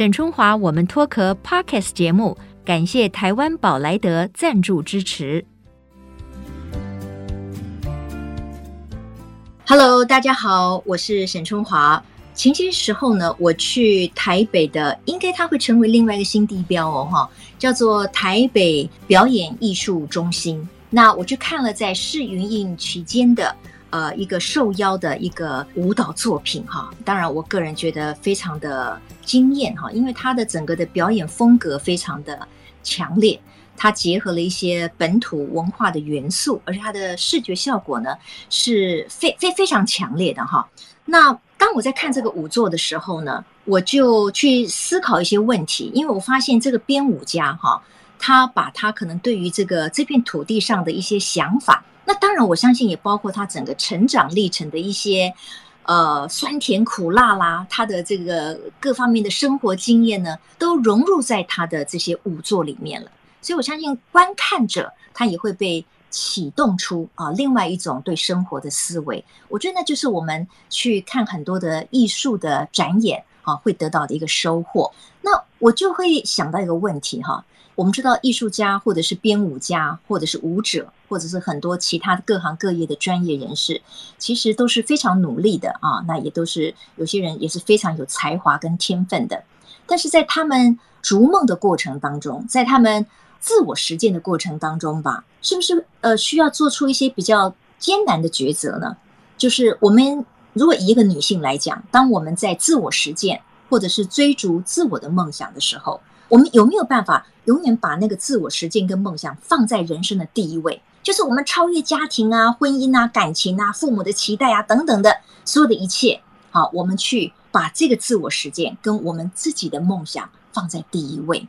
沈春华，我们脱壳 Podcast 节目，感谢台湾宝莱德赞助支持。Hello，大家好，我是沈春华。前些时候呢，我去台北的，应该它会成为另外一个新地标哦，哈，叫做台北表演艺术中心。那我去看了在试营运期间的。呃，一个受邀的一个舞蹈作品哈，当然我个人觉得非常的惊艳哈，因为他的整个的表演风格非常的强烈，它结合了一些本土文化的元素，而且它的视觉效果呢是非非非常强烈的哈。那当我在看这个舞作的时候呢，我就去思考一些问题，因为我发现这个编舞家哈，他把他可能对于这个这片土地上的一些想法。那当然，我相信也包括他整个成长历程的一些，呃，酸甜苦辣啦，他的这个各方面的生活经验呢，都融入在他的这些舞作里面了。所以我相信观看者他也会被启动出啊另外一种对生活的思维。我觉得那就是我们去看很多的艺术的展演啊，会得到的一个收获。那我就会想到一个问题哈。我们知道，艺术家或者是编舞家，或者是舞者，或者是很多其他各行各业的专业人士，其实都是非常努力的啊。那也都是有些人也是非常有才华跟天分的。但是在他们逐梦的过程当中，在他们自我实践的过程当中吧，是不是呃需要做出一些比较艰难的抉择呢？就是我们如果以一个女性来讲，当我们在自我实践或者是追逐自我的梦想的时候，我们有没有办法永远把那个自我实践跟梦想放在人生的第一位？就是我们超越家庭啊、婚姻啊、感情啊、父母的期待啊等等的所有的一切，好，我们去把这个自我实践跟我们自己的梦想放在第一位。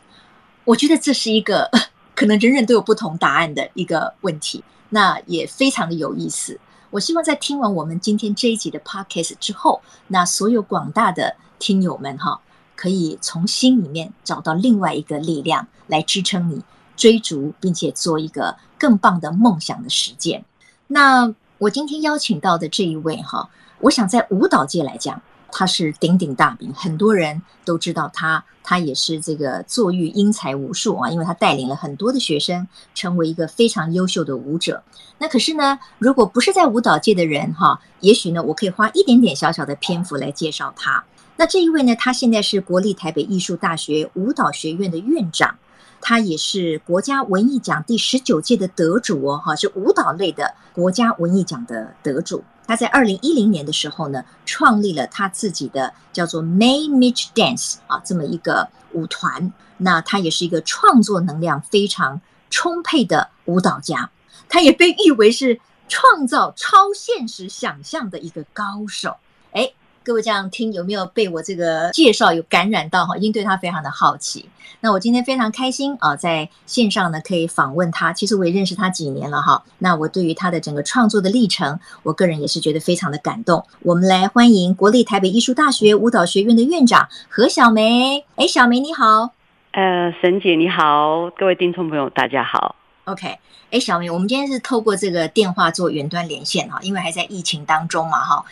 我觉得这是一个可能人人都有不同答案的一个问题，那也非常的有意思。我希望在听完我们今天这一集的 podcast 之后，那所有广大的听友们哈。可以从心里面找到另外一个力量来支撑你追逐，并且做一个更棒的梦想的实践。那我今天邀请到的这一位哈，我想在舞蹈界来讲，他是鼎鼎大名，很多人都知道他。他也是这个坐育英才无数啊，因为他带领了很多的学生成为一个非常优秀的舞者。那可是呢，如果不是在舞蹈界的人哈，也许呢，我可以花一点点小小的篇幅来介绍他。那这一位呢，他现在是国立台北艺术大学舞蹈学院的院长，他也是国家文艺奖第十九届的得主哦，哈，是舞蹈类的国家文艺奖的得主。他在二零一零年的时候呢，创立了他自己的叫做 May Mitch Dance 啊，这么一个舞团。那他也是一个创作能量非常充沛的舞蹈家，他也被誉为是创造超现实想象的一个高手。哎。各位这样听有没有被我这个介绍有感染到哈？因为对他非常的好奇。那我今天非常开心啊，在线上呢可以访问他。其实我也认识他几年了哈。那我对于他的整个创作的历程，我个人也是觉得非常的感动。我们来欢迎国立台北艺术大学舞蹈学院的院长何晓玫。哎，小梅你好。呃，沈姐你好，各位听众朋友大家好。OK。哎，小明，我们今天是透过这个电话做远端连线哈，因为还在疫情当中嘛哈。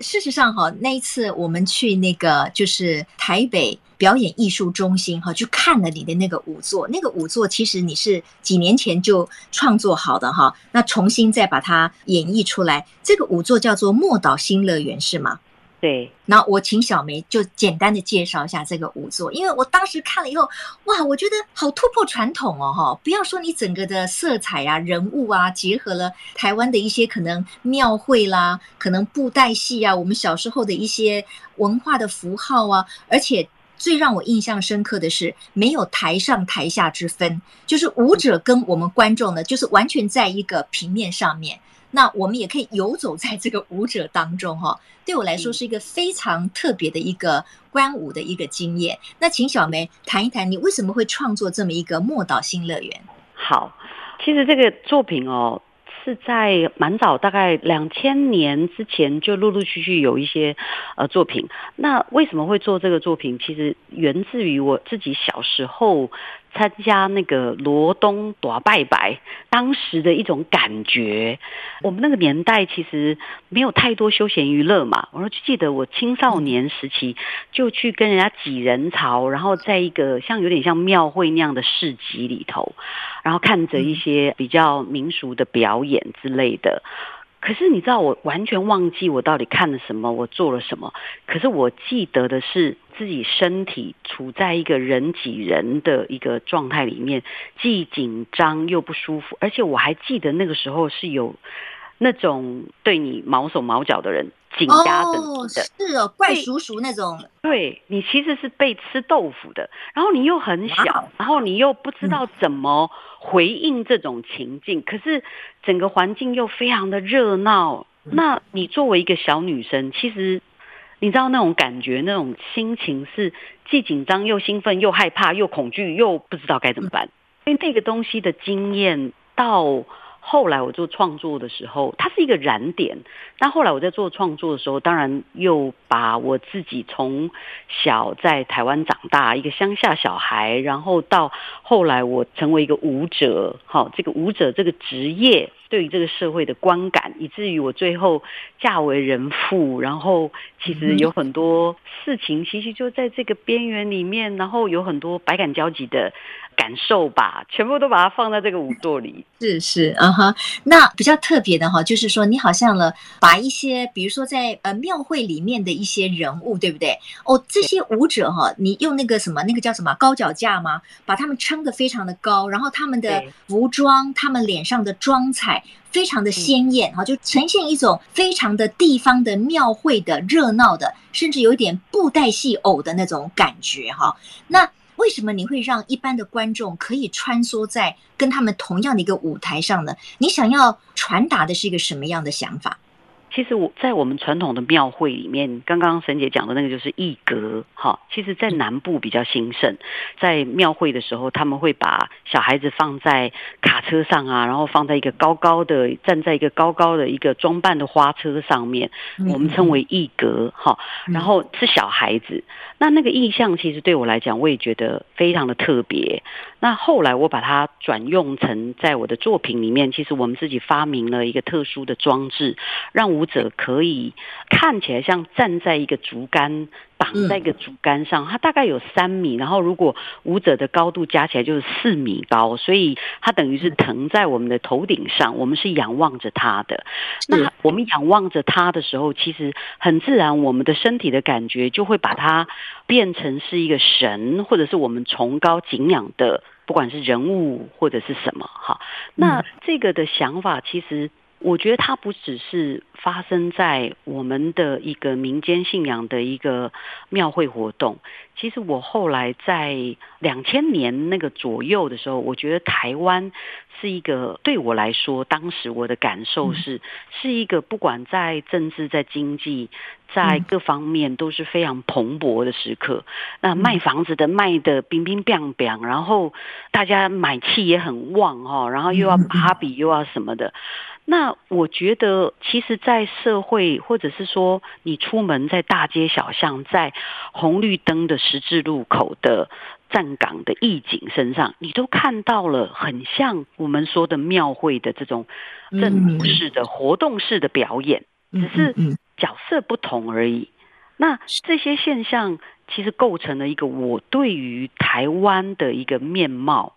事实上哈，那一次我们去那个就是台北表演艺术中心哈，去看了你的那个舞作，那个舞作其实你是几年前就创作好的哈，那重新再把它演绎出来，这个舞作叫做《莫岛新乐园》是吗？对，那我请小梅就简单的介绍一下这个舞作，因为我当时看了以后，哇，我觉得好突破传统哦，哈！不要说你整个的色彩啊、人物啊，结合了台湾的一些可能庙会啦、可能布袋戏啊，我们小时候的一些文化的符号啊，而且最让我印象深刻的是，没有台上台下之分，就是舞者跟我们观众呢，就是完全在一个平面上面。那我们也可以游走在这个舞者当中，哈，对我来说是一个非常特别的一个观舞的一个经验。那请小梅谈一谈，你为什么会创作这么一个莫岛新乐园？好，其实这个作品哦，是在蛮早，大概两千年之前就陆陆续续有一些呃作品。那为什么会做这个作品？其实源自于我自己小时候参加那个罗东大拜拜，当时的一种感觉。我们那个年代其实没有太多休闲娱乐嘛，我说就记得我青少年时期就去跟人家挤人潮，然后在一个像有点像庙会那样的市集里头，然后看着一些比较民俗的表演之类的。可是你知道，我完全忘记我到底看了什么，我做了什么。可是我记得的是自己身体处在一个人挤人的一个状态里面，既紧张又不舒服。而且我还记得那个时候是有那种对你毛手毛脚的人。紧压着你的。哦，是哦，怪叔叔那种。对，你其实是被吃豆腐的，然后你又很小，然后你又不知道怎么回应这种情境，嗯、可是整个环境又非常的热闹。嗯、那你作为一个小女生，其实你知道那种感觉，那种心情是既紧张又兴奋又害怕又恐惧又不知道该怎么办，嗯、因为那个东西的经验到。后来我做创作的时候，它是一个燃点。但后来我在做创作的时候，当然又把我自己从小在台湾长大，一个乡下小孩，然后到后来我成为一个舞者，好，这个舞者这个职业对于这个社会的观感，以至于我最后嫁为人妇，然后其实有很多事情，其实就在这个边缘里面，然后有很多百感交集的。感受吧，全部都把它放在这个舞作里。是是，嗯哼。那比较特别的哈，就是说你好像了，把一些比如说在呃庙会里面的一些人物，对不对？哦，这些舞者哈，你用那个什么，那个叫什么高脚架吗？把他们撑得非常的高，然后他们的服装，他们脸上的妆彩非常的鲜艳哈，就呈现一种非常的地方的庙会的热闹的，甚至有一点布袋戏偶的那种感觉哈。那为什么你会让一般的观众可以穿梭在跟他们同样的一个舞台上呢？你想要传达的是一个什么样的想法？其实我在我们传统的庙会里面，刚刚沈姐讲的那个就是艺阁，哈。其实，在南部比较兴盛，在庙会的时候，他们会把小孩子放在卡车上啊，然后放在一个高高的，站在一个高高的一个装扮的花车上面，我们称为艺阁，哈。然后是小孩子，那那个意象其实对我来讲，我也觉得非常的特别。那后来我把它转用成在我的作品里面，其实我们自己发明了一个特殊的装置，让舞者可以看起来像站在一个竹竿，绑在一个竹竿上，它大概有三米，然后如果舞者的高度加起来就是四米高，所以它等于是腾在我们的头顶上，我们是仰望着它的。那我们仰望着它的时候，其实很自然，我们的身体的感觉就会把它变成是一个神，或者是我们崇高敬仰的。不管是人物或者是什么哈，那这个的想法，其实我觉得它不只是发生在我们的一个民间信仰的一个庙会活动。其实我后来在两千年那个左右的时候，我觉得台湾是一个对我来说，当时我的感受是，是一个不管在政治、在经济。在各方面都是非常蓬勃的时刻，那卖房子的卖的乒乒乓乓，然后大家买气也很旺哦，然后又要芭比又要什么的。那我觉得，其实，在社会或者是说你出门在大街小巷，在红绿灯的十字路口的站岗的义警身上，你都看到了很像我们说的庙会的这种正式的活动式的表演，只是。角色不同而已，那这些现象其实构成了一个我对于台湾的一个面貌。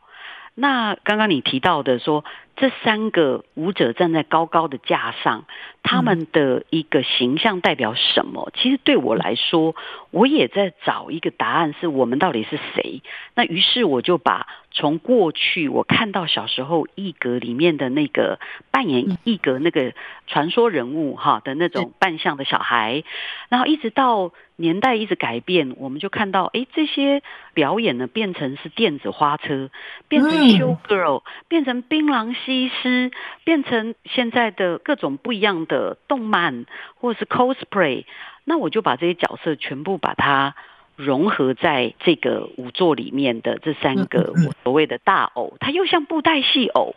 那刚刚你提到的说，这三个舞者站在高高的架上，他们的一个形象代表什么？其实对我来说，我也在找一个答案，是我们到底是谁？那于是我就把从过去我看到小时候一格里面的那个扮演一格那个传说人物哈的那种扮相的小孩，然后一直到。年代一直改变，我们就看到，哎，这些表演呢，变成是电子花车，变成 show girl，变成槟榔西施，变成现在的各种不一样的动漫，或者是 cosplay。那我就把这些角色全部把它融合在这个舞作里面的这三个我所谓的大偶，它又像布袋戏偶。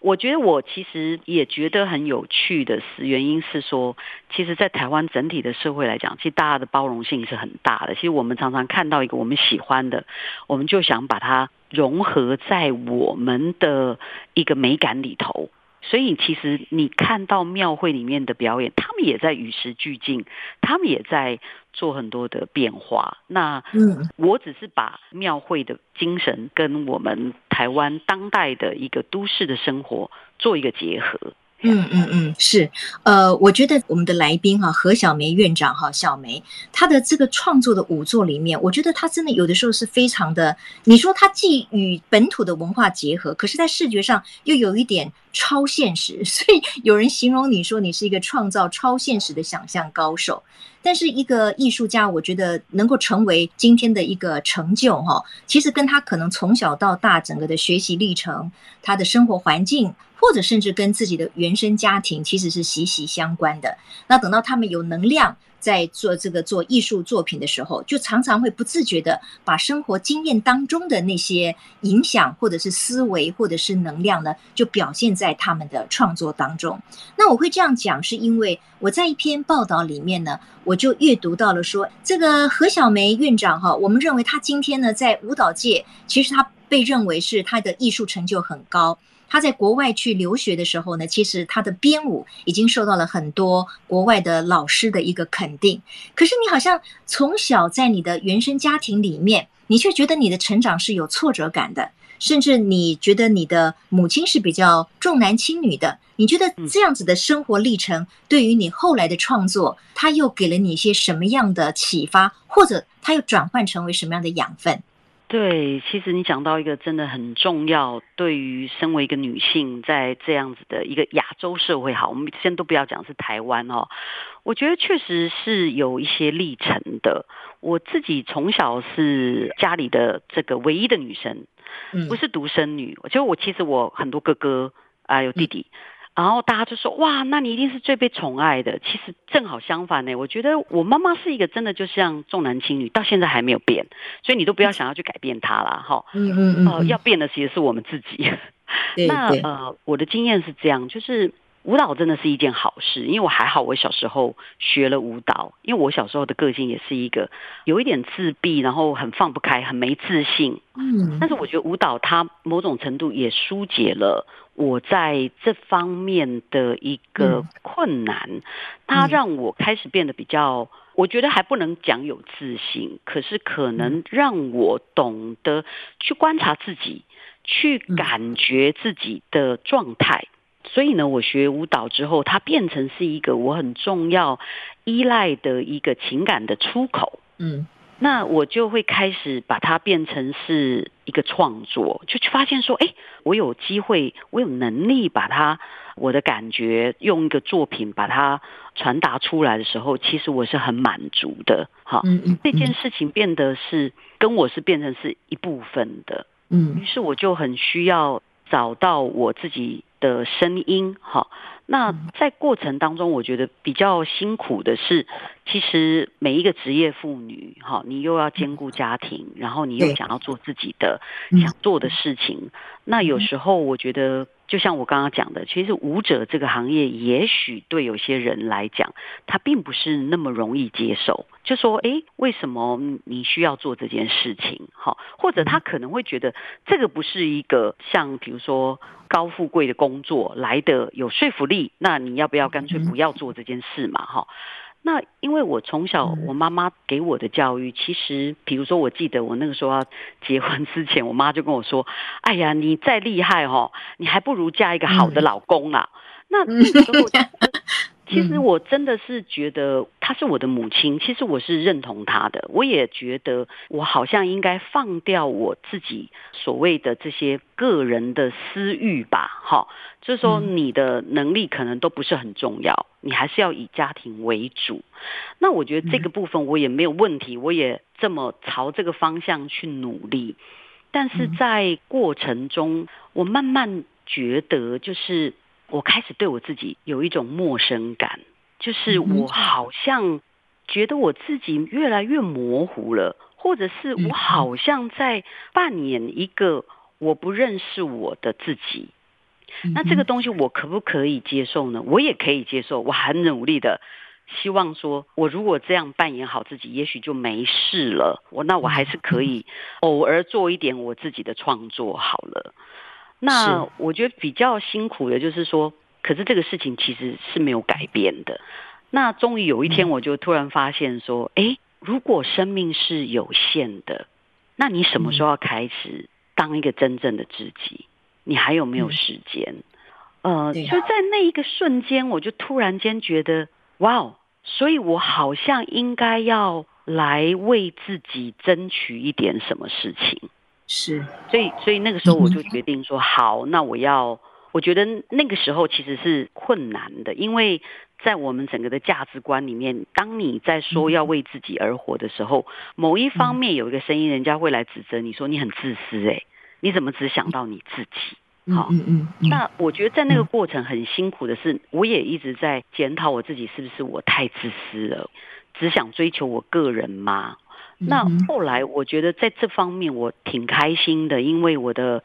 我觉得我其实也觉得很有趣的是，原因是说，其实，在台湾整体的社会来讲，其实大家的包容性是很大的。其实我们常常看到一个我们喜欢的，我们就想把它融合在我们的一个美感里头。所以，其实你看到庙会里面的表演，他们也在与时俱进，他们也在做很多的变化。那，嗯，我只是把庙会的精神跟我们台湾当代的一个都市的生活做一个结合。嗯嗯嗯，是，呃，我觉得我们的来宾哈何小梅院长哈小梅，她的这个创作的五作里面，我觉得她真的有的时候是非常的，你说她既与本土的文化结合，可是在视觉上又有一点超现实，所以有人形容你说你是一个创造超现实的想象高手。但是一个艺术家，我觉得能够成为今天的一个成就哈，其实跟他可能从小到大整个的学习历程，他的生活环境。或者甚至跟自己的原生家庭其实是息息相关的。那等到他们有能量在做这个做艺术作品的时候，就常常会不自觉地把生活经验当中的那些影响，或者是思维，或者是能量呢，就表现在他们的创作当中。那我会这样讲，是因为我在一篇报道里面呢，我就阅读到了说，这个何小梅院长哈，我们认为他今天呢，在舞蹈界，其实他被认为是他的艺术成就很高。他在国外去留学的时候呢，其实他的编舞已经受到了很多国外的老师的一个肯定。可是你好像从小在你的原生家庭里面，你却觉得你的成长是有挫折感的，甚至你觉得你的母亲是比较重男轻女的。你觉得这样子的生活历程对于你后来的创作，他又给了你一些什么样的启发，或者他又转换成为什么样的养分？对，其实你讲到一个真的很重要，对于身为一个女性，在这样子的一个亚洲社会，好，我们先都不要讲是台湾哦，我觉得确实是有一些历程的。我自己从小是家里的这个唯一的女生，不是独生女，就我其实我很多哥哥啊，有弟弟。然后大家就说：“哇，那你一定是最被宠爱的。”其实正好相反呢，我觉得我妈妈是一个真的就像重男轻女，到现在还没有变，所以你都不要想要去改变她啦。哈。嗯嗯嗯。呃，要变的其实是我们自己。那呃，我的经验是这样，就是。舞蹈真的是一件好事，因为我还好，我小时候学了舞蹈。因为我小时候的个性也是一个有一点自闭，然后很放不开，很没自信。嗯，但是我觉得舞蹈它某种程度也疏解了我在这方面的一个困难，它让我开始变得比较，我觉得还不能讲有自信，可是可能让我懂得去观察自己，去感觉自己的状态。所以呢，我学舞蹈之后，它变成是一个我很重要依赖的一个情感的出口。嗯，那我就会开始把它变成是一个创作，就发现说，哎，我有机会，我有能力把它我的感觉用一个作品把它传达出来的时候，其实我是很满足的。哈，嗯嗯，这件事情变得是跟我是变成是一部分的。嗯，于是我就很需要找到我自己。的声音，哈，那在过程当中，我觉得比较辛苦的是，其实每一个职业妇女，哈，你又要兼顾家庭，然后你又想要做自己的想做的事情，那有时候我觉得。就像我刚刚讲的，其实舞者这个行业，也许对有些人来讲，他并不是那么容易接受。就说，诶，为什么你需要做这件事情？好，或者他可能会觉得这个不是一个像比如说高富贵的工作来的有说服力，那你要不要干脆不要做这件事嘛？哈。那因为我从小我妈妈给我的教育，其实比如说，我记得我那个时候要结婚之前，我妈就跟我说：“哎呀，你再厉害哦，你还不如嫁一个好的老公啦。”那那时候。其实我真的是觉得她是我的母亲，其实我是认同她的。我也觉得我好像应该放掉我自己所谓的这些个人的私欲吧，哈，就是说你的能力可能都不是很重要，你还是要以家庭为主。那我觉得这个部分我也没有问题，我也这么朝这个方向去努力。但是在过程中，我慢慢觉得就是。我开始对我自己有一种陌生感，就是我好像觉得我自己越来越模糊了，或者是我好像在扮演一个我不认识我的自己。那这个东西我可不可以接受呢？我也可以接受，我很努力的希望说，我如果这样扮演好自己，也许就没事了。我那我还是可以偶尔做一点我自己的创作好了。那我觉得比较辛苦的就是说，可是这个事情其实是没有改变的。那终于有一天，我就突然发现说，诶，如果生命是有限的，那你什么时候要开始当一个真正的自己？你还有没有时间？呃，就在那一个瞬间，我就突然间觉得，哇哦！所以我好像应该要来为自己争取一点什么事情。是，所以，所以那个时候我就决定说，好，那我要。我觉得那个时候其实是困难的，因为在我们整个的价值观里面，当你在说要为自己而活的时候，某一方面有一个声音，人家会来指责你说你很自私，诶，你怎么只想到你自己？好，嗯嗯，那我觉得在那个过程很辛苦的是，我也一直在检讨我自己是不是我太自私了，只想追求我个人吗？那后来我觉得在这方面我挺开心的，因为我的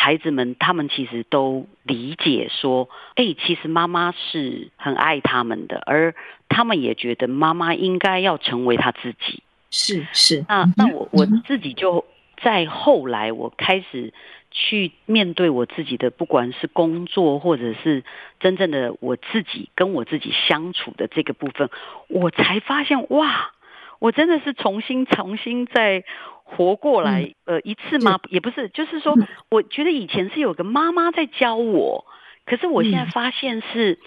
孩子们他们其实都理解说，哎，其实妈妈是很爱他们的，而他们也觉得妈妈应该要成为他自己。是是，那那我我自己就在后来我开始去面对我自己的，不管是工作或者是真正的我自己跟我自己相处的这个部分，我才发现哇。我真的是重新、重新再活过来，呃，一次吗？也不是，就是说，我觉得以前是有个妈妈在教我，可是我现在发现是，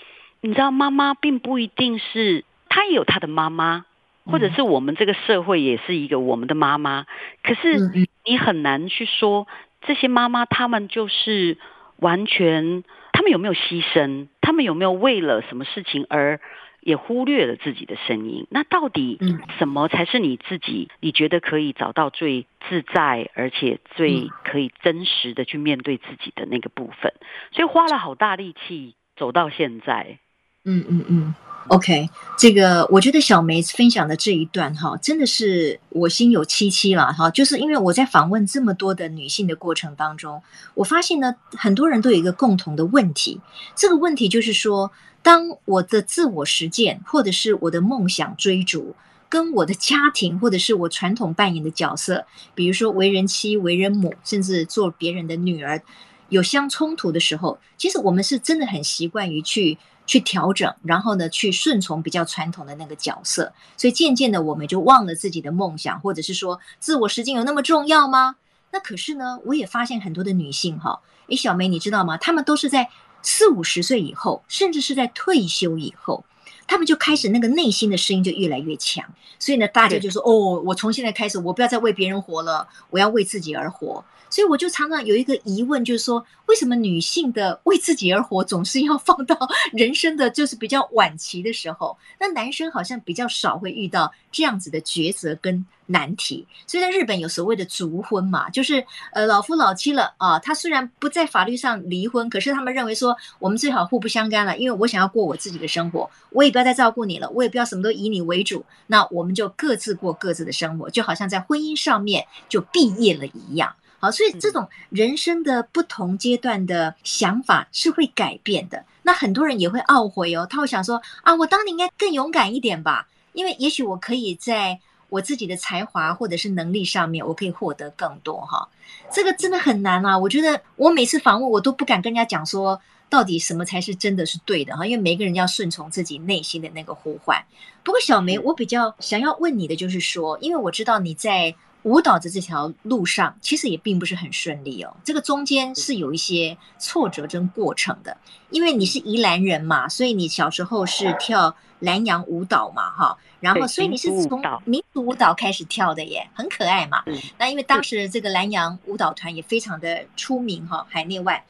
你知道，妈妈并不一定是，她也有她的妈妈，或者是我们这个社会也是一个我们的妈妈，可是你很难去说这些妈妈，她们就是完全，她们有没有牺牲，他们有没有为了什么事情而。也忽略了自己的声音。那到底什么才是你自己？你觉得可以找到最自在，而且最可以真实的去面对自己的那个部分？所以花了好大力气走到现在。嗯嗯嗯。OK，这个我觉得小梅分享的这一段哈，真的是我心有戚戚了哈。就是因为我在访问这么多的女性的过程当中，我发现呢，很多人都有一个共同的问题。这个问题就是说，当我的自我实践，或者是我的梦想追逐，跟我的家庭，或者是我传统扮演的角色，比如说为人妻、为人母，甚至做别人的女儿，有相冲突的时候，其实我们是真的很习惯于去。去调整，然后呢，去顺从比较传统的那个角色，所以渐渐的，我们就忘了自己的梦想，或者是说自我实践有那么重要吗？那可是呢，我也发现很多的女性哈，诶，小梅你知道吗？她们都是在四五十岁以后，甚至是在退休以后，她们就开始那个内心的声音就越来越强，所以呢，大家就说哦，我从现在开始，我不要再为别人活了，我要为自己而活。所以我就常常有一个疑问，就是说，为什么女性的为自己而活总是要放到人生的就是比较晚期的时候？那男生好像比较少会遇到这样子的抉择跟难题。所以在日本有所谓的族婚嘛，就是呃老夫老妻了啊，他虽然不在法律上离婚，可是他们认为说我们最好互不相干了，因为我想要过我自己的生活，我也不要再照顾你了，我也不要什么都以你为主，那我们就各自过各自的生活，就好像在婚姻上面就毕业了一样。好，所以这种人生的不同阶段的想法是会改变的。那很多人也会懊悔哦，他会想说啊，我当年应该更勇敢一点吧，因为也许我可以在我自己的才华或者是能力上面，我可以获得更多哈。这个真的很难啊，我觉得我每次访问我都不敢跟人家讲说到底什么才是真的是对的哈，因为每个人要顺从自己内心的那个呼唤。不过小梅，我比较想要问你的就是说，因为我知道你在。舞蹈的这条路上，其实也并不是很顺利哦。这个中间是有一些挫折跟过程的，因为你是宜兰人嘛，所以你小时候是跳南洋舞蹈嘛，哈，然后所以你是从民族舞蹈开始跳的耶，很可爱嘛。那因为当时这个南洋舞蹈团也非常的出名哈，海内外。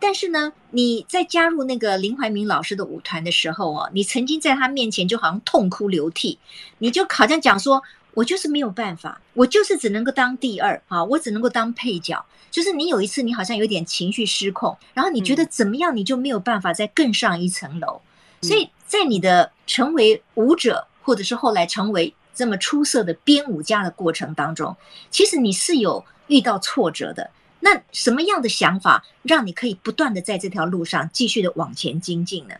但是呢，你在加入那个林怀民老师的舞团的时候哦，你曾经在他面前就好像痛哭流涕，你就好像讲说。我就是没有办法，我就是只能够当第二啊，我只能够当配角。就是你有一次，你好像有点情绪失控，然后你觉得怎么样，你就没有办法再更上一层楼。所以在你的成为舞者，或者是后来成为这么出色的编舞家的过程当中，其实你是有遇到挫折的。那什么样的想法让你可以不断的在这条路上继续的往前精进呢？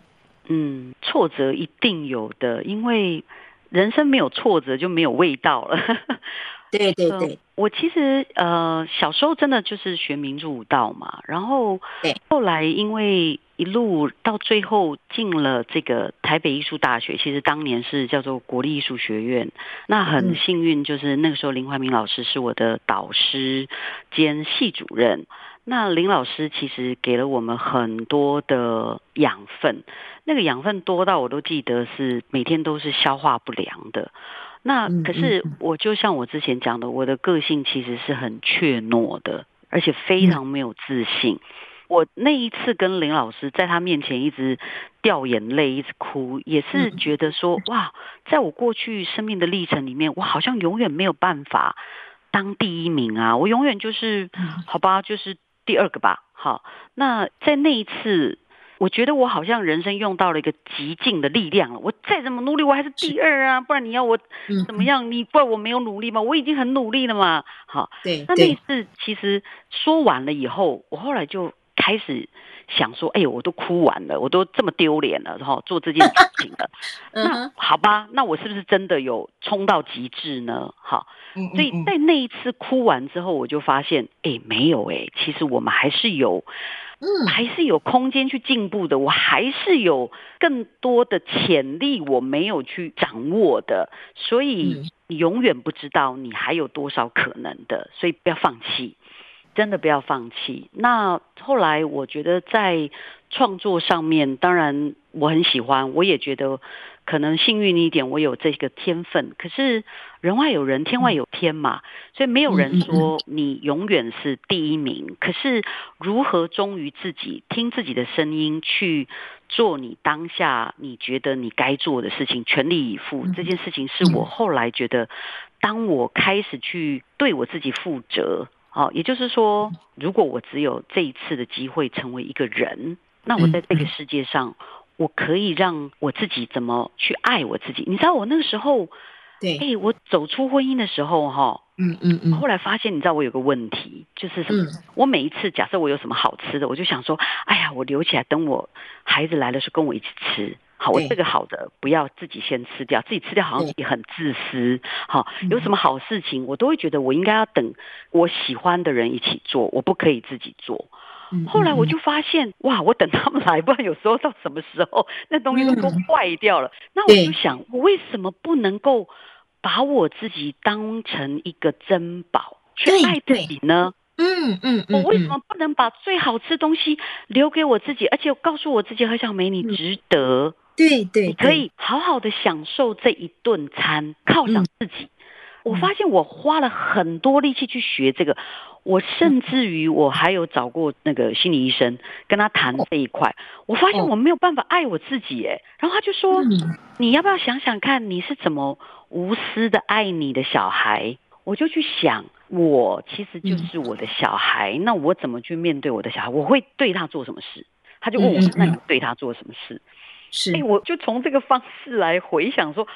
嗯，挫折一定有的，因为人生没有挫折就没有味道了。对对对，呃、我其实呃小时候真的就是学民族舞蹈嘛，然后后来因为一路到最后进了这个台北艺术大学，其实当年是叫做国立艺术学院。那很幸运，就是那个时候林怀民老师是我的导师兼系主任。那林老师其实给了我们很多的养分，那个养分多到我都记得是每天都是消化不良的。那可是我就像我之前讲的，我的个性其实是很怯懦的，而且非常没有自信。我那一次跟林老师在他面前一直掉眼泪，一直哭，也是觉得说哇，在我过去生命的历程里面，我好像永远没有办法当第一名啊，我永远就是好吧，就是第二个吧。好，那在那一次。我觉得我好像人生用到了一个极尽的力量了。我再怎么努力，我还是第二啊！不然你要我怎么样？你怪我没有努力吗？我已经很努力了嘛。好，对。那那次其实说完了以后，我后来就开始想说：哎呦，我都哭完了，我都这么丢脸了，然后做这件事情了。那好吧，那我是不是真的有冲到极致呢？好，所以在那一次哭完之后，我就发现，哎，没有哎，其实我们还是有。嗯，还是有空间去进步的，我还是有更多的潜力我没有去掌握的，所以你永远不知道你还有多少可能的，所以不要放弃，真的不要放弃。那后来我觉得在创作上面，当然我很喜欢，我也觉得。可能幸运一点，我有这个天分。可是人外有人，天外有天嘛，所以没有人说你永远是第一名。可是如何忠于自己，听自己的声音，去做你当下你觉得你该做的事情，全力以赴，这件事情是我后来觉得，当我开始去对我自己负责。哦，也就是说，如果我只有这一次的机会成为一个人，那我在这个世界上。我可以让我自己怎么去爱我自己？你知道我那个时候，对，哎，我走出婚姻的时候，哈，嗯嗯嗯，后来发现，你知道我有个问题，就是什么？我每一次假设我有什么好吃的，我就想说，哎呀，我留起来，等我孩子来的时候跟我一起吃。好，我这个好的不要自己先吃掉，自己吃掉好像也很自私。好，有什么好事情，我都会觉得我应该要等我喜欢的人一起做，我不可以自己做。后来我就发现，哇！我等他们来，不然有时候到什么时候那东西都都坏掉了。那我就想，我为什么不能够把我自己当成一个珍宝去爱自己呢？嗯嗯，我为什么不能把最好吃的东西留给我自己，而且告诉我自己，何小梅，你值得。对对，你可以好好的享受这一顿餐，犒赏自己。我发现我花了很多力气去学这个。我甚至于我还有找过那个心理医生，跟他谈这一块。我发现我没有办法爱我自己，哎，然后他就说：“你要不要想想看，你是怎么无私的爱你的小孩？”我就去想，我其实就是我的小孩，那我怎么去面对我的小孩？我会对他做什么事？他就问我：“那你对他做什么事？”是，哎，我就从这个方式来回想说。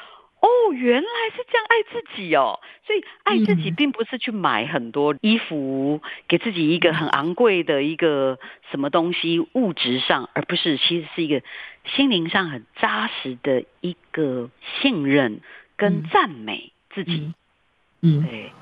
哦，原来是这样爱自己哦，所以爱自己并不是去买很多衣服，嗯、给自己一个很昂贵的一个什么东西，物质上，而不是其实是一个心灵上很扎实的一个信任跟赞美自己。嗯，对，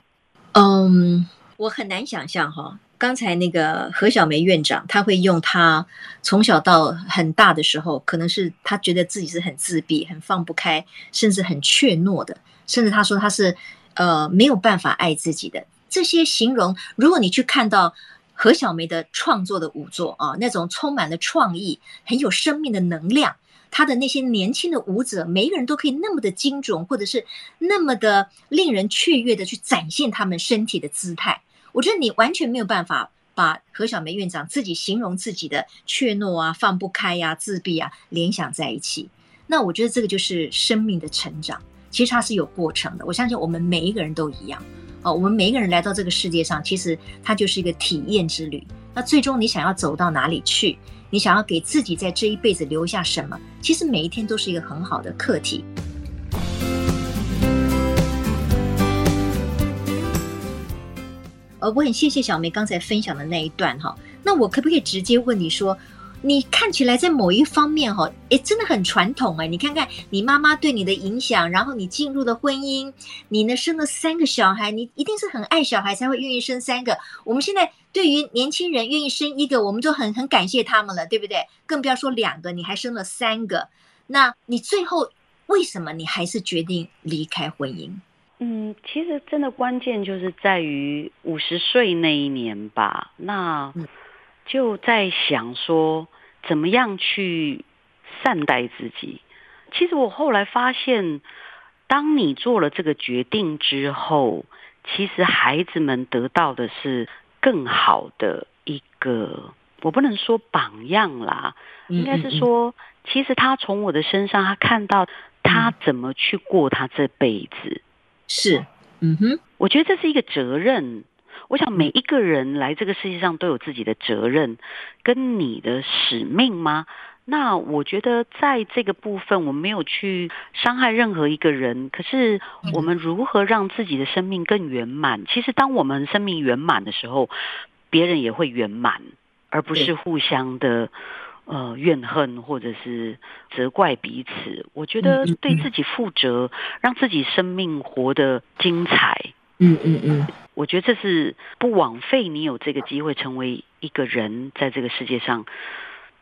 嗯，我很难想象哈。刚才那个何小梅院长，他会用他从小到很大的时候，可能是他觉得自己是很自闭、很放不开，甚至很怯懦的，甚至他说他是呃没有办法爱自己的这些形容。如果你去看到何小梅的创作的舞作啊，那种充满了创意、很有生命的能量，他的那些年轻的舞者，每一个人都可以那么的精准，或者是那么的令人雀跃的去展现他们身体的姿态。我觉得你完全没有办法把何小梅院长自己形容自己的怯懦啊、放不开呀、自闭啊联想在一起。那我觉得这个就是生命的成长，其实它是有过程的。我相信我们每一个人都一样哦，我们每一个人来到这个世界上，其实它就是一个体验之旅。那最终你想要走到哪里去？你想要给自己在这一辈子留下什么？其实每一天都是一个很好的课题。呃，我很谢谢小梅刚才分享的那一段哈。那我可不可以直接问你说，你看起来在某一方面哈，诶，真的很传统哎。你看看你妈妈对你的影响，然后你进入了婚姻，你呢生了三个小孩，你一定是很爱小孩才会愿意生三个。我们现在对于年轻人愿意生一个，我们就很很感谢他们了，对不对？更不要说两个，你还生了三个。那你最后为什么你还是决定离开婚姻？嗯，其实真的关键就是在于五十岁那一年吧。那。嗯就在想说，怎么样去善待自己。其实我后来发现，当你做了这个决定之后，其实孩子们得到的是更好的一个，我不能说榜样啦，应该是说，其实他从我的身上，他看到他怎么去过他这辈子。是，嗯哼，我觉得这是一个责任。我想每一个人来这个世界上都有自己的责任，跟你的使命吗？那我觉得在这个部分，我没有去伤害任何一个人。可是我们如何让自己的生命更圆满？其实当我们生命圆满的时候，别人也会圆满，而不是互相的呃怨恨或者是责怪彼此。我觉得对自己负责，让自己生命活得精彩。嗯嗯嗯，我觉得这是不枉费你有这个机会成为一个人，在这个世界上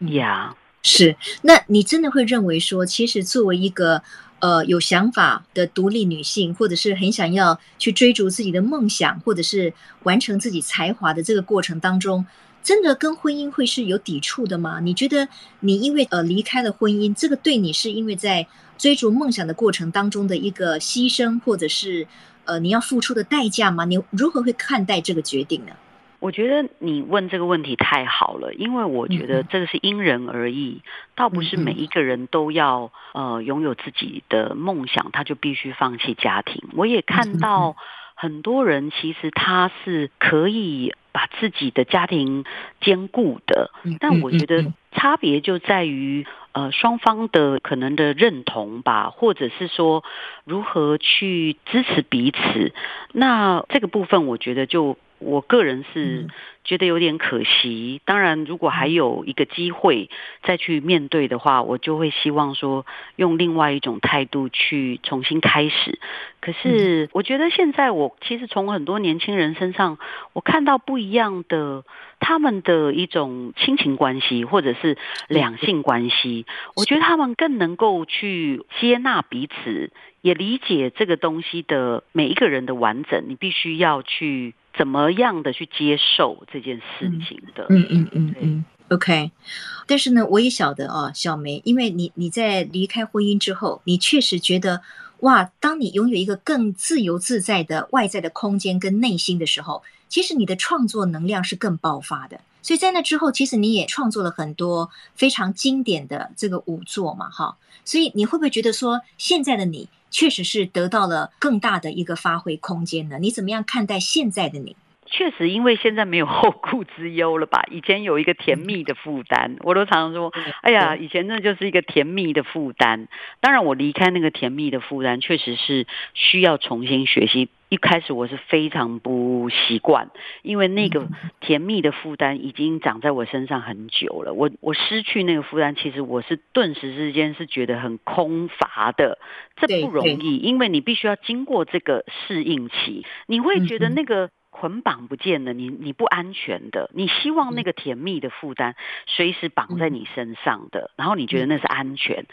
呀。Yeah. 是，那你真的会认为说，其实作为一个呃有想法的独立女性，或者是很想要去追逐自己的梦想，或者是完成自己才华的这个过程当中，真的跟婚姻会是有抵触的吗？你觉得你因为呃离开了婚姻，这个对你是因为在追逐梦想的过程当中的一个牺牲，或者是？呃，你要付出的代价吗？你如何会看待这个决定呢？我觉得你问这个问题太好了，因为我觉得这个是因人而异，嗯、倒不是每一个人都要呃拥有自己的梦想，他就必须放弃家庭。我也看到很多人其实他是可以把自己的家庭兼顾的，但我觉得差别就在于。呃，双方的可能的认同吧，或者是说如何去支持彼此，那这个部分我觉得就我个人是觉得有点可惜。当然，如果还有一个机会再去面对的话，我就会希望说用另外一种态度去重新开始。可是我觉得现在我其实从很多年轻人身上，我看到不一样的。他们的一种亲情关系，或者是两性关系，我觉得他们更能够去接纳彼此，也理解这个东西的每一个人的完整。你必须要去怎么样的去接受这件事情的。嗯嗯嗯嗯，OK。但是呢，我也晓得啊，小梅，因为你你在离开婚姻之后，你确实觉得哇，当你拥有一个更自由自在的外在的空间跟内心的时候。其实你的创作能量是更爆发的，所以在那之后，其实你也创作了很多非常经典的这个舞作嘛，哈。所以你会不会觉得说，现在的你确实是得到了更大的一个发挥空间呢？你怎么样看待现在的你？确实，因为现在没有后顾之忧了吧？以前有一个甜蜜的负担，我都常常说，哎呀，以前那就是一个甜蜜的负担。当然，我离开那个甜蜜的负担，确实是需要重新学习。一开始我是非常不习惯，因为那个甜蜜的负担已经长在我身上很久了。我我失去那个负担，其实我是顿时之间是觉得很空乏的。这不容易，因为你必须要经过这个适应期，你会觉得那个捆绑不见了，你你不安全的。你希望那个甜蜜的负担随时绑在你身上的，然后你觉得那是安全。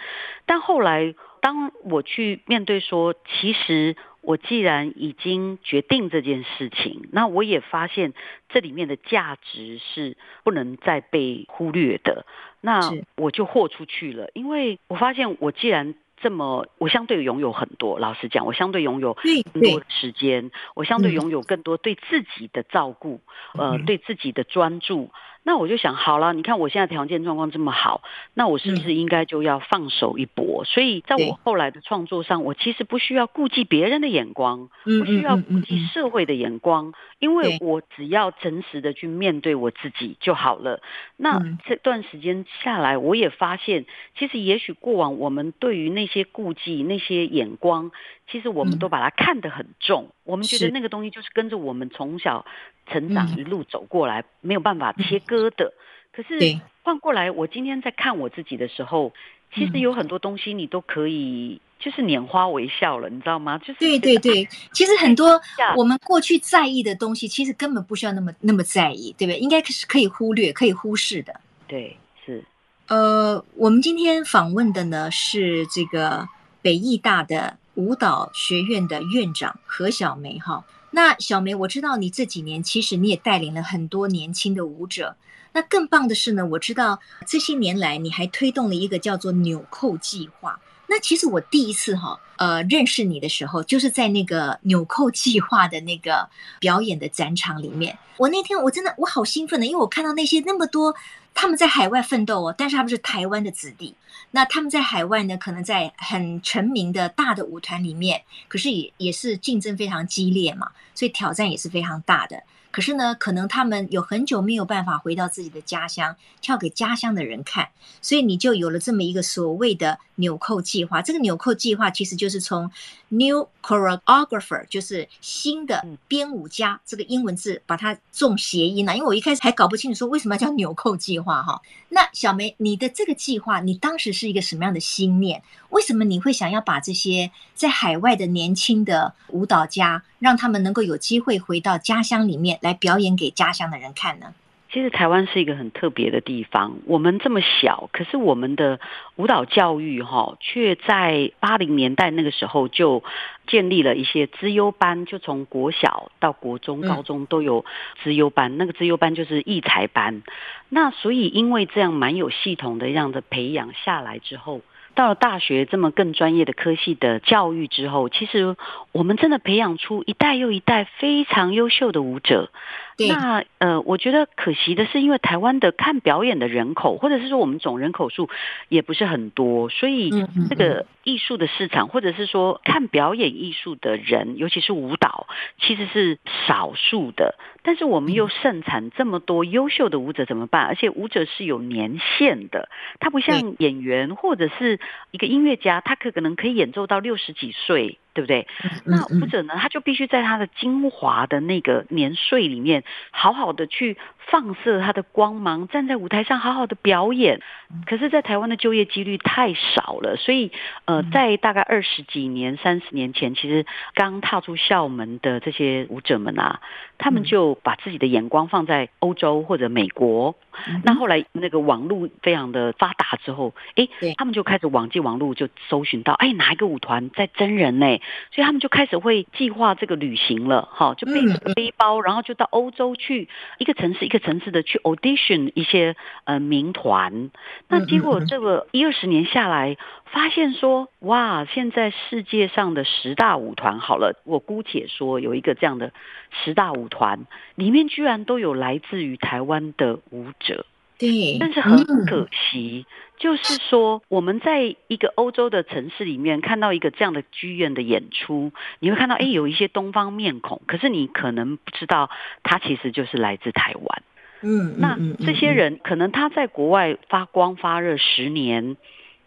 但后来当我去面对说，其实。我既然已经决定这件事情，那我也发现这里面的价值是不能再被忽略的，那我就豁出去了。因为我发现，我既然这么，我相对拥有很多，老实讲，我相对拥有更多的时间，我相对拥有更多对自己的照顾，呃，对自己的专注。那我就想，好了，你看我现在条件状况这么好，那我是不是应该就要放手一搏？嗯、所以在我后来的创作上，我其实不需要顾忌别人的眼光，不需要顾忌社会的眼光，因为我只要诚实的去面对我自己就好了。那这段时间下来，我也发现，其实也许过往我们对于那些顾忌、那些眼光，其实我们都把它看得很重，嗯、我们觉得那个东西就是跟着我们从小成长一路走过来，嗯、没有办法切割的。可是换过来，我今天在看我自己的时候，其实有很多东西你都可以。就是拈花微笑了，你知道吗？就是对对对，其实很多我们过去在意的东西，其实根本不需要那么那么在意，对不对？应该是可以忽略、可以忽视的。对，是。呃，我们今天访问的呢是这个北艺大的舞蹈学院的院长何小梅哈。那小梅，我知道你这几年其实你也带领了很多年轻的舞者。那更棒的是呢，我知道这些年来你还推动了一个叫做纽扣计划。那其实我第一次哈，呃，认识你的时候，就是在那个纽扣计划的那个表演的展场里面。我那天我真的我好兴奋的，因为我看到那些那么多他们在海外奋斗哦，但是他们是台湾的子弟。那他们在海外呢，可能在很成名的大的舞团里面，可是也也是竞争非常激烈嘛，所以挑战也是非常大的。可是呢，可能他们有很久没有办法回到自己的家乡，跳给家乡的人看，所以你就有了这么一个所谓的纽扣计划。这个纽扣计划其实就是从 New Choreographer，就是新的编舞家这个英文字把它重谐音了。因为我一开始还搞不清楚说为什么要叫纽扣计划哈。那小梅，你的这个计划，你当时是一个什么样的心念？为什么你会想要把这些在海外的年轻的舞蹈家，让他们能够有机会回到家乡里面来表演给家乡的人看呢？其实台湾是一个很特别的地方，我们这么小，可是我们的舞蹈教育哈，却在八零年代那个时候就建立了一些资优班，就从国小到国中、高中都有资优班。那个资优班就是艺才班。那所以因为这样蛮有系统的这样的培养下来之后。到了大学这么更专业的科系的教育之后，其实我们真的培养出一代又一代非常优秀的舞者。对那呃，我觉得可惜的是，因为台湾的看表演的人口，或者是说我们总人口数也不是很多，所以这个艺术的市场，或者是说看表演艺术的人，尤其是舞蹈，其实是少数的。但是我们又盛产这么多优秀的舞者，怎么办？而且舞者是有年限的，他不像演员或者是一个音乐家，他可可能可以演奏到六十几岁。对不对？那或者呢？他就必须在他的精华的那个年岁里面，好好的去放射他的光芒，站在舞台上好好的表演。可是，在台湾的就业几率太少了，所以呃，在大概二十几年、三十年前，其实刚踏出校门的这些舞者们啊，他们就把自己的眼光放在欧洲或者美国。那后来那个网络非常的发达之后，哎，他们就开始网际网络就搜寻到，哎，哪一个舞团在真人呢？所以他们就开始会计划这个旅行了，哈，就背着背包，然后就到欧洲去一个城市一个城市的去 audition 一些呃名团。那结果这个一二十年下来，发现说，哇，现在世界上的十大舞团，好了，我姑且说有一个这样的十大舞团，里面居然都有来自于台湾的舞者。对，但是很可惜，就是说我们在一个欧洲的城市里面看到一个这样的剧院的演出，你会看到，哎，有一些东方面孔，可是你可能不知道，他其实就是来自台湾。嗯，那这些人可能他在国外发光发热十年，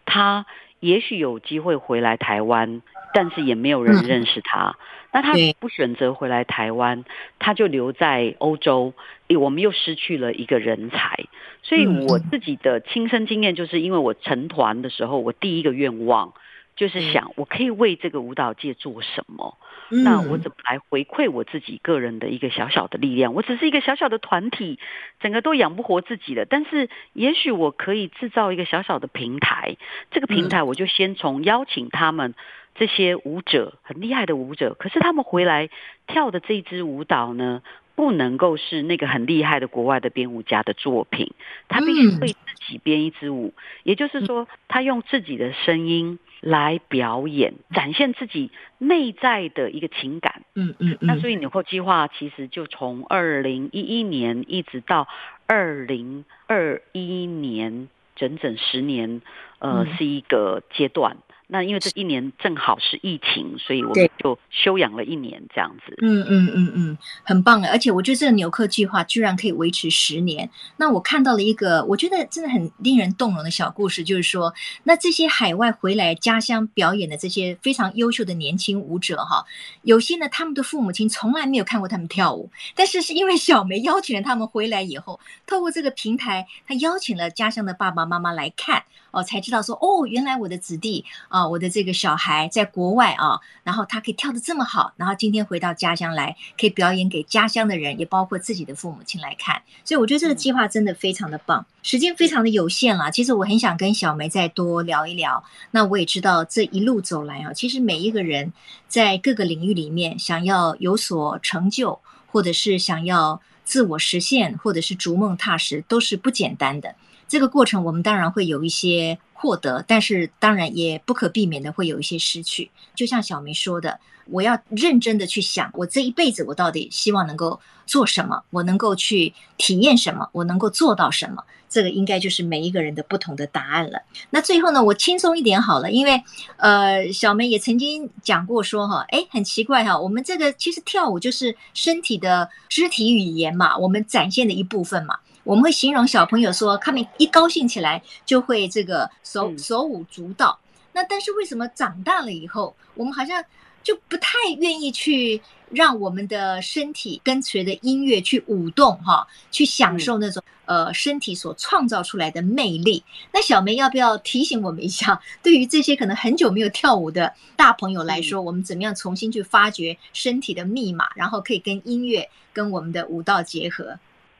他也许有机会回来台湾，但是也没有人认识他。那他不选择回来台湾，他就留在欧洲。我们又失去了一个人才，所以我自己的亲身经验就是，因为我成团的时候，我第一个愿望就是想，我可以为这个舞蹈界做什么？那我怎么来回馈我自己个人的一个小小的力量？我只是一个小小的团体，整个都养不活自己了。但是也许我可以制造一个小小的平台，这个平台我就先从邀请他们这些舞者，很厉害的舞者，可是他们回来跳的这一支舞蹈呢，不能够是那个很厉害的国外的编舞家的作品，他必须会自己编一支舞，也就是说，他用自己的声音来表演，展现自己内在的一个情感。嗯嗯嗯。那所以纽扣计划其实就从二零一一年一直到二零二一年，整整十年，呃，是一个阶段。那因为这一年正好是疫情，所以我们就休养了一年这样子。嗯嗯嗯嗯，很棒啊！而且我觉得这个纽客计划居然可以维持十年。那我看到了一个我觉得真的很令人动容的小故事，就是说，那这些海外回来家乡表演的这些非常优秀的年轻舞者哈，有些呢，他们的父母亲从来没有看过他们跳舞，但是是因为小梅邀请了他们回来以后，透过这个平台，他邀请了家乡的爸爸妈妈来看哦，才知道说哦，原来我的子弟啊。啊，我的这个小孩在国外啊，然后他可以跳得这么好，然后今天回到家乡来，可以表演给家乡的人，也包括自己的父母亲来看。所以我觉得这个计划真的非常的棒。时间非常的有限了，其实我很想跟小梅再多聊一聊。那我也知道这一路走来啊，其实每一个人在各个领域里面想要有所成就，或者是想要自我实现，或者是逐梦踏实，都是不简单的。这个过程我们当然会有一些。获得，但是当然也不可避免的会有一些失去。就像小梅说的，我要认真的去想，我这一辈子我到底希望能够做什么，我能够去体验什么，我能够做到什么。这个应该就是每一个人的不同的答案了。那最后呢，我轻松一点好了，因为呃，小梅也曾经讲过说哈，哎，很奇怪哈，我们这个其实跳舞就是身体的肢体语言嘛，我们展现的一部分嘛。我们会形容小朋友说，他们一高兴起来就会这个手手舞足蹈。那但是为什么长大了以后，我们好像就不太愿意去让我们的身体跟随着音乐去舞动哈，去享受那种呃身体所创造出来的魅力？那小梅要不要提醒我们一下？对于这些可能很久没有跳舞的大朋友来说，我们怎么样重新去发掘身体的密码，然后可以跟音乐跟我们的舞蹈结合？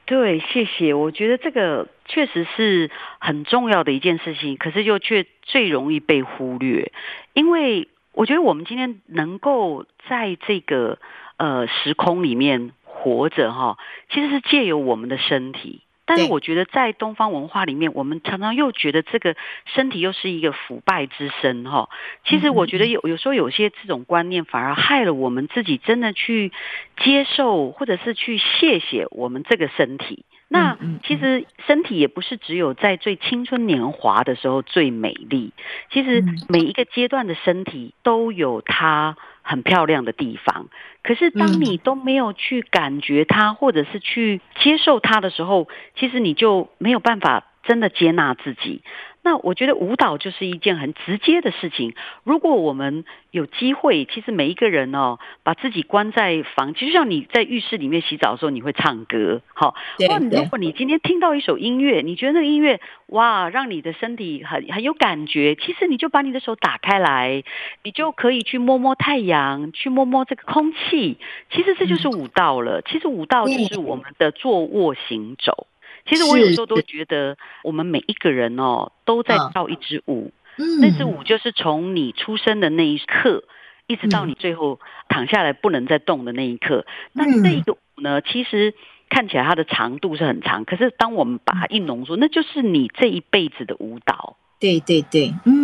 对，谢谢。我觉得这个确实是很重要的一件事情，可是又却最容易被忽略。因为我觉得我们今天能够在这个呃时空里面活着哈，其实是借由我们的身体。但是我觉得在东方文化里面，我们常常又觉得这个身体又是一个腐败之身哈。其实我觉得有有时候有些这种观念反而害了我们自己，真的去接受或者是去谢谢我们这个身体。那其实身体也不是只有在最青春年华的时候最美丽，其实每一个阶段的身体都有它很漂亮的地方，可是当你都没有去感觉它，或者是去接受它的时候，其实你就没有办法真的接纳自己。那我觉得舞蹈就是一件很直接的事情。如果我们有机会，其实每一个人哦，把自己关在房，其实像你在浴室里面洗澡的时候，你会唱歌，好。或如果你今天听到一首音乐，你觉得那个音乐哇，让你的身体很很有感觉，其实你就把你的手打开来，你就可以去摸摸太阳，去摸摸这个空气。其实这就是舞蹈了。其实舞蹈就是我们的坐卧行走。其实我有时候都觉得，我们每一个人哦，都在跳一支舞。嗯，那支舞就是从你出生的那一刻，一直到你最后躺下来不能再动的那一刻。那这一个舞呢，其实看起来它的长度是很长，可是当我们把它一浓缩，那就是你这一辈子的舞蹈。对对对，嗯，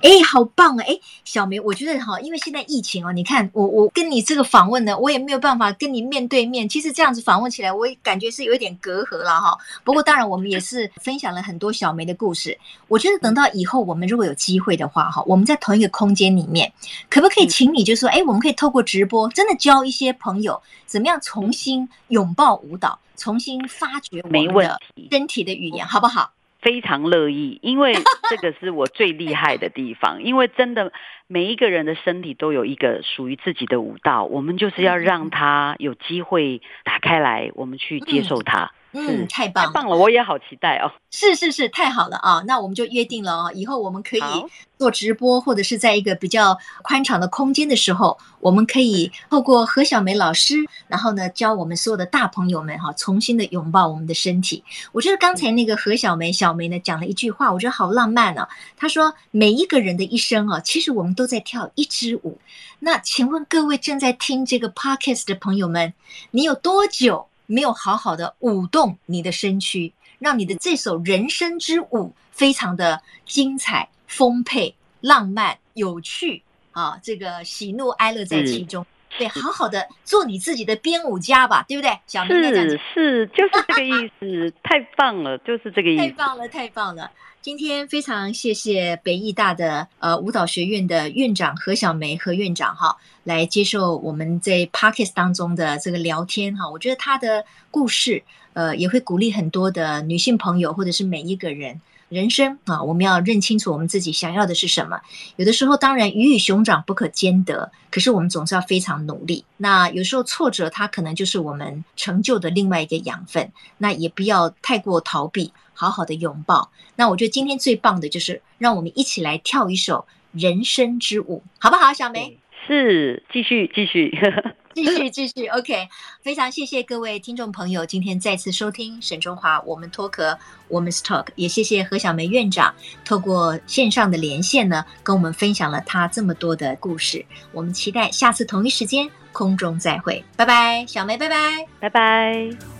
哎，好棒啊！哎，小梅，我觉得哈，因为现在疫情哦，你看我我跟你这个访问呢，我也没有办法跟你面对面。其实这样子访问起来，我也感觉是有一点隔阂了哈。不过当然，我们也是分享了很多小梅的故事。我觉得等到以后我们如果有机会的话哈，我们在同一个空间里面，可不可以请你就说，哎，我们可以透过直播，真的教一些朋友怎么样重新拥抱舞蹈，重新发掘我们的身体的语言，好不好？非常乐意，因为 这个是我最厉害的地方。因为真的每一个人的身体都有一个属于自己的舞蹈，我们就是要让他有机会打开来，我们去接受它。嗯，太棒了，太棒了，我也好期待哦。是是是，太好了啊！那我们就约定了哦，以后我们可以做直播，或者是在一个比较宽敞的空间的时候，我们可以透过何小梅老师，然后呢，教我们所有的大朋友们哈，重新的拥抱我们的身体。我觉得刚才那个何小梅小梅呢讲了一句话，我觉得好浪漫啊。她说：“每一个人的一生啊，其实我们都在跳一支舞。”那请问各位正在听这个 podcast 的朋友们，你有多久没有好好的舞动你的身躯，让你的这首人生之舞非常的精彩、丰沛、浪漫、有趣啊！这个喜怒哀乐在其中。对，好好的做你自己的编舞家吧，对不对？小明是是，就是这个意思，太棒了，就是这个意思，太棒了，太棒了。今天非常谢谢北艺大的呃舞蹈学院的院长何小梅何院长哈，来接受我们在 Podcast 当中的这个聊天哈。我觉得她的故事呃也会鼓励很多的女性朋友或者是每一个人。人生啊，我们要认清楚我们自己想要的是什么。有的时候，当然鱼与熊掌不可兼得，可是我们总是要非常努力。那有时候挫折，它可能就是我们成就的另外一个养分。那也不要太过逃避，好好的拥抱。那我觉得今天最棒的就是让我们一起来跳一首人生之舞，好不好？晓玫，是，继续继续。继续 继续，OK，非常谢谢各位听众朋友，今天再次收听沈中华我们脱壳 Women's Talk，也谢谢何小梅院长透过线上的连线呢，跟我们分享了他这么多的故事。我们期待下次同一时间空中再会，拜拜，小梅，拜拜，拜拜。